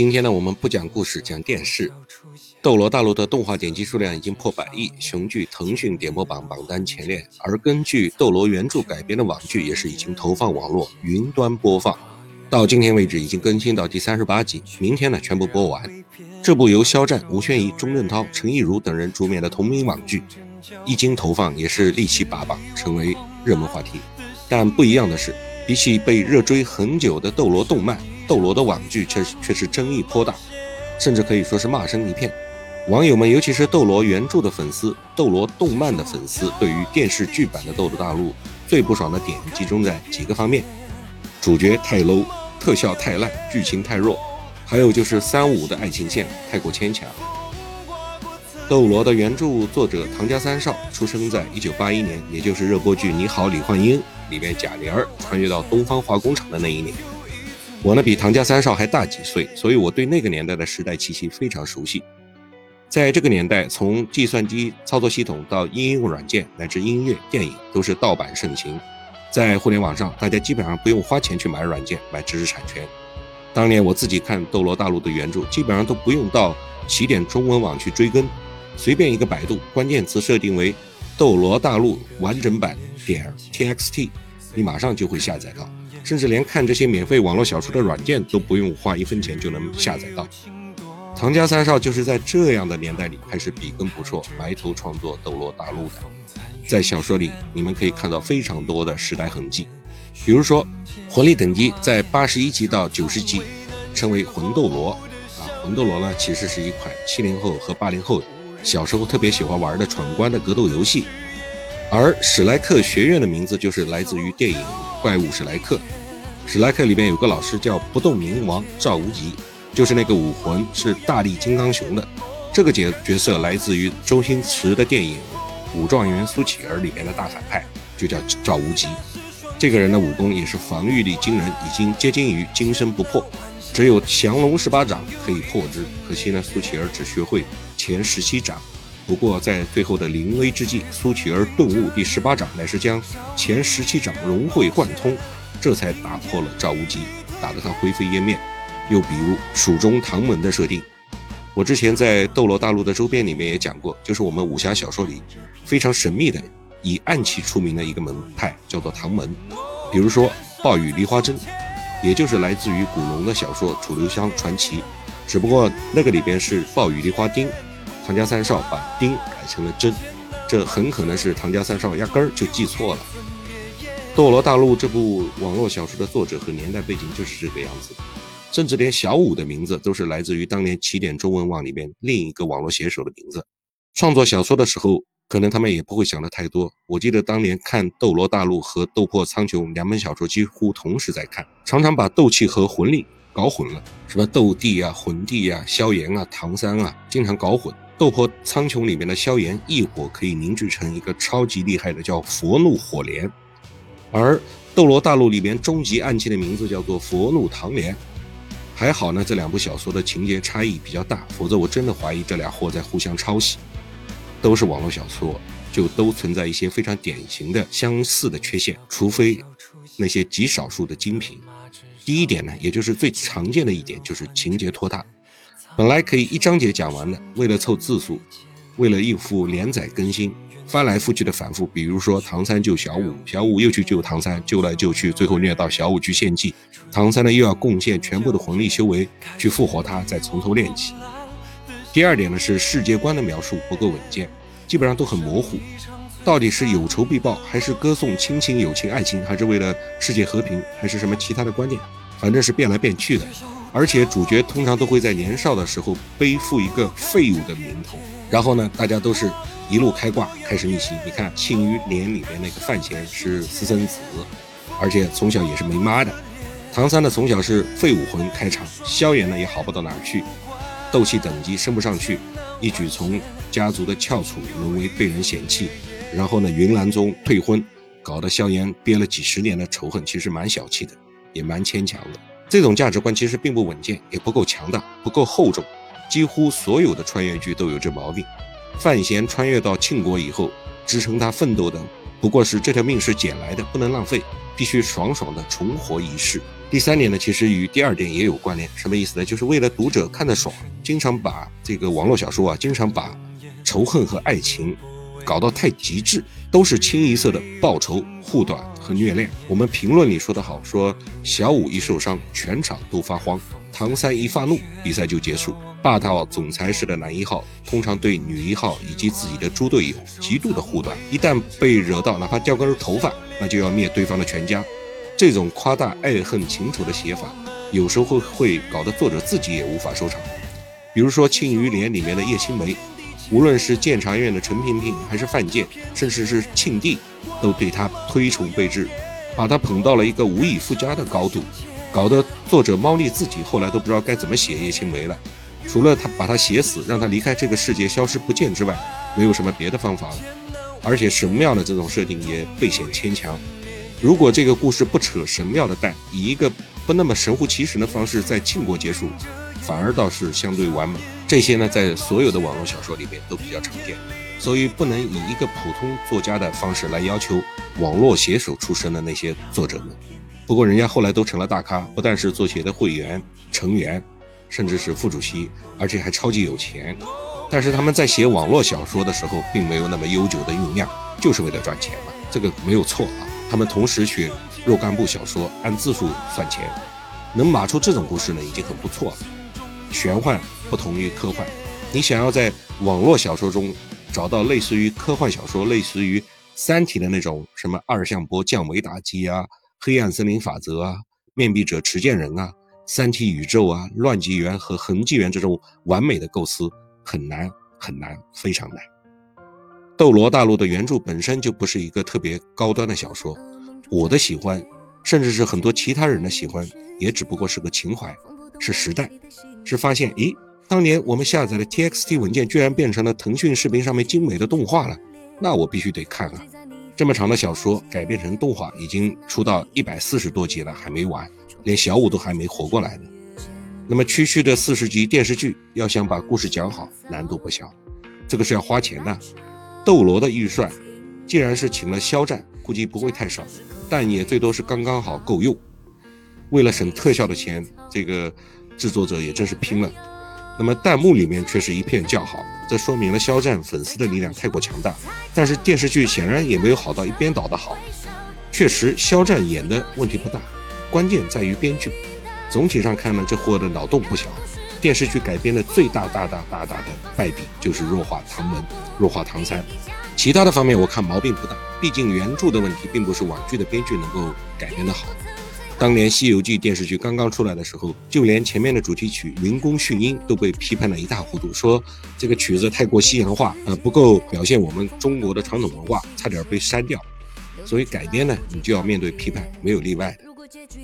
今天呢，我们不讲故事，讲电视。《斗罗大陆》的动画点击数量已经破百亿，雄踞腾讯点播榜榜单前列。而根据《斗罗》原著改编的网剧，也是已经投放网络云端播放。到今天为止，已经更新到第三十八集，明天呢全部播完。这部由肖战、吴宣仪、钟镇涛、陈亦儒等人主演的同名网剧，一经投放也是力气拔榜，成为热门话题。但不一样的是。比起被热追很久的《斗罗》动漫，《斗罗》的网剧却却是争议颇大，甚至可以说是骂声一片。网友们，尤其是《斗罗》原著的粉丝，《斗罗》动漫的粉丝，对于电视剧版的《斗罗大陆》最不爽的点集中在几个方面：主角太 low，特效太烂，剧情太弱，还有就是三五的爱情线太过牵强。《斗罗》的原著作者唐家三少出生在一九八一年，也就是热播剧《你好，李焕英》。里面贾玲儿穿越到东方化工厂的那一年，我呢比唐家三少还大几岁，所以我对那个年代的时代气息非常熟悉。在这个年代，从计算机操作系统到应用软件乃至音乐、电影，都是盗版盛行。在互联网上，大家基本上不用花钱去买软件、买知识产权。当年我自己看《斗罗大陆》的原著，基本上都不用到起点中文网去追更，随便一个百度，关键词设定为《斗罗大陆完整版》。点 txt，你马上就会下载到，甚至连看这些免费网络小说的软件都不用花一分钱就能下载到。唐家三少就是在这样的年代里开始笔耕不辍，埋头创作《斗罗大陆》的。在小说里，你们可以看到非常多的时代痕迹，比如说魂力等级在八十一级到九十级称为魂斗罗啊，魂斗罗呢其实是一款七零后和八零后小时候特别喜欢玩的闯关的格斗游戏。而史莱克学院的名字就是来自于电影《怪物史莱克》。史莱克里面有个老师叫不动明王赵无极，就是那个武魂是大力金刚熊的这个角角色，来自于周星驰的电影《武状元苏乞儿》里面的大反派，就叫赵无极。这个人的武功也是防御力惊人，已经接近于金身不破，只有降龙十八掌可以破之。可惜呢，苏乞儿只学会前十七掌。不过，在最后的临危之际，苏乞儿顿悟，第十八掌乃是将前十七掌融会贯通，这才打破了赵无极，打得他灰飞烟灭。又比如蜀中唐门的设定，我之前在《斗罗大陆》的周边里面也讲过，就是我们武侠小说里非常神秘的，以暗器出名的一个门派，叫做唐门。比如说暴雨梨花针，也就是来自于古龙的小说《楚留香传奇》，只不过那个里边是暴雨梨花钉。唐家三少把丁改成了真，这很可能是唐家三少压根儿就记错了。《斗罗大陆》这部网络小说的作者和年代背景就是这个样子，甚至连小五的名字都是来自于当年起点中文网里面另一个网络写手的名字。创作小说的时候，可能他们也不会想的太多。我记得当年看《斗罗大陆》和《斗破苍穹》两本小说几乎同时在看，常常把斗气和魂力搞混了，什么斗帝啊、魂帝啊、萧炎啊、唐三啊，经常搞混。斗破苍穹里面的萧炎一火可以凝聚成一个超级厉害的叫佛怒火莲，而斗罗大陆里面终极暗器的名字叫做佛怒唐莲。还好呢，这两部小说的情节差异比较大，否则我真的怀疑这俩货在互相抄袭。都是网络小说，就都存在一些非常典型的相似的缺陷，除非那些极少数的精品。第一点呢，也就是最常见的一点，就是情节拖沓。本来可以一章节讲完的，为了凑字数，为了应付连载更新，翻来覆去的反复。比如说唐三救小五，小五又去救唐三，救来救去，最后虐到小五去献祭，唐三呢又要贡献全部的魂力修为去复活他，再从头练起。第二点呢是世界观的描述不够稳健，基本上都很模糊，到底是有仇必报，还是歌颂亲情、友情、爱情，还是为了世界和平，还是什么其他的观念？反正是变来变去的。而且主角通常都会在年少的时候背负一个废物的名头，然后呢，大家都是一路开挂，开始逆袭。你看《庆余年》里面那个范闲是私生子，而且从小也是没妈的。唐三呢从小是废武魂开场，萧炎呢也好不到哪儿去，斗气等级升不上去，一举从家族的翘楚沦为被人嫌弃，然后呢云岚宗退婚，搞得萧炎憋了几十年的仇恨，其实蛮小气的，也蛮牵强的。这种价值观其实并不稳健，也不够强大，不够厚重。几乎所有的穿越剧都有这毛病。范闲穿越到庆国以后，支撑他奋斗的不过是这条命是捡来的，不能浪费，必须爽爽的重活一世。第三点呢，其实与第二点也有关联，什么意思呢？就是为了读者看得爽，经常把这个网络小说啊，经常把仇恨和爱情搞到太极致，都是清一色的报仇、护短和虐恋。我们评论里说的好，说小五一受伤，全场都发慌；唐三一发怒，比赛就结束。霸道总裁式的男一号，通常对女一号以及自己的猪队友极度的护短，一旦被惹到，哪怕掉根头发，那就要灭对方的全家。这种夸大爱恨情仇的写法，有时候会会搞得作者自己也无法收场。比如说《庆余年》里面的叶青梅，无论是监察院的陈萍萍，还是范建，甚至是庆帝，都对他推崇备至，把他捧到了一个无以复加的高度，搞得作者猫腻自己后来都不知道该怎么写叶青梅了。除了他把他写死，让他离开这个世界消失不见之外，没有什么别的方法了。而且神庙的这种设定也倍显牵强。如果这个故事不扯神庙的蛋，以一个不那么神乎其神的方式在庆国结束，反而倒是相对完美。这些呢，在所有的网络小说里面都比较常见，所以不能以一个普通作家的方式来要求网络写手出身的那些作者们。不过人家后来都成了大咖，不但是作协的会员、成员，甚至是副主席，而且还超级有钱。但是他们在写网络小说的时候，并没有那么悠久的酝酿，就是为了赚钱嘛，这个没有错啊。他们同时写若干部小说，按字数算钱，能码出这种故事呢，已经很不错了。玄幻不同于科幻，你想要在网络小说中找到类似于科幻小说、类似于《三体》的那种什么二向箔降维打击啊、黑暗森林法则啊、面壁者持剑人啊、三体宇宙啊、乱纪元和恒纪元这种完美的构思，很难很难，非常难。《斗罗大陆》的原著本身就不是一个特别高端的小说，我的喜欢，甚至是很多其他人的喜欢，也只不过是个情怀，是时代，是发现，咦，当年我们下载的 TXT 文件居然变成了腾讯视频上面精美的动画了，那我必须得看啊！这么长的小说改编成动画，已经出到一百四十多集了，还没完，连小五都还没活过来呢。那么区区的四十集电视剧，要想把故事讲好，难度不小，这个是要花钱的。斗罗的预算，既然是请了肖战，估计不会太少，但也最多是刚刚好够用。为了省特效的钱，这个制作者也真是拼了。那么弹幕里面却是一片叫好，这说明了肖战粉丝的力量太过强大。但是电视剧显然也没有好到一边倒的好。确实，肖战演的问题不大，关键在于编剧。总体上看呢，这货的脑洞不小。电视剧改编的最大大大大大的败笔就是弱化唐门、弱化唐三，其他的方面我看毛病不大。毕竟原著的问题并不是网剧的编剧能够改编的好。当年《西游记》电视剧刚刚出来的时候，就连前面的主题曲《云宫迅音》都被批判的一塌糊涂，说这个曲子太过西洋化，呃，不够表现我们中国的传统文化，差点被删掉。所以改编呢，你就要面对批判，没有例外的。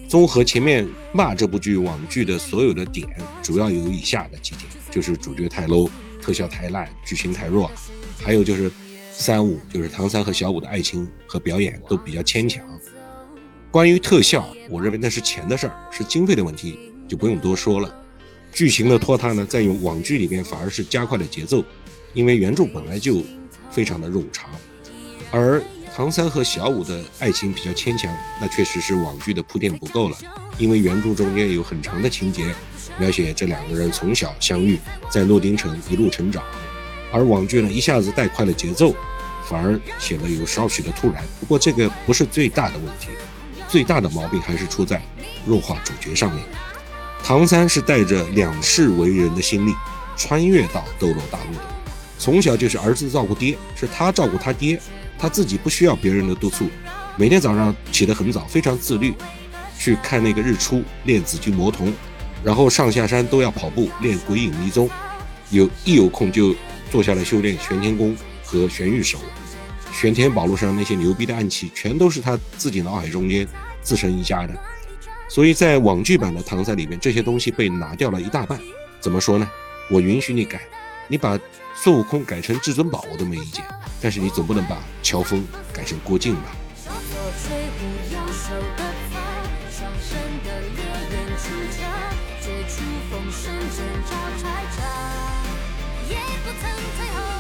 综合前面骂这部剧网剧的所有的点，主要有以下的几点：就是主角太 low，特效太烂，剧情太弱，还有就是三五，就是唐三和小五的爱情和表演都比较牵强。关于特效，我认为那是钱的事儿，是经费的问题，就不用多说了。剧情的拖沓呢，在用网剧里边反而是加快了节奏，因为原著本来就非常的冗长，而。唐三和小五的爱情比较牵强，那确实是网剧的铺垫不够了。因为原著中间有很长的情节描写这两个人从小相遇，在诺丁城一路成长，而网剧呢一下子带快了节奏，反而显得有少许的突然。不过这个不是最大的问题，最大的毛病还是出在弱化主角上面。唐三是带着两世为人的心力穿越到斗罗大陆的，从小就是儿子照顾爹，是他照顾他爹。他自己不需要别人的督促，每天早上起得很早，非常自律，去看那个日出，练紫金魔童，然后上下山都要跑步练鬼影迷踪，有一有空就坐下来修炼玄天功和玄玉手，玄天宝路上那些牛逼的暗器，全都是他自己脑海中间自成一家的。所以在网剧版的唐三里面，这些东西被拿掉了一大半。怎么说呢？我允许你改，你把孙悟空改成至尊宝，我都没意见。但是你总不能把乔峰改成郭靖吧？也不曾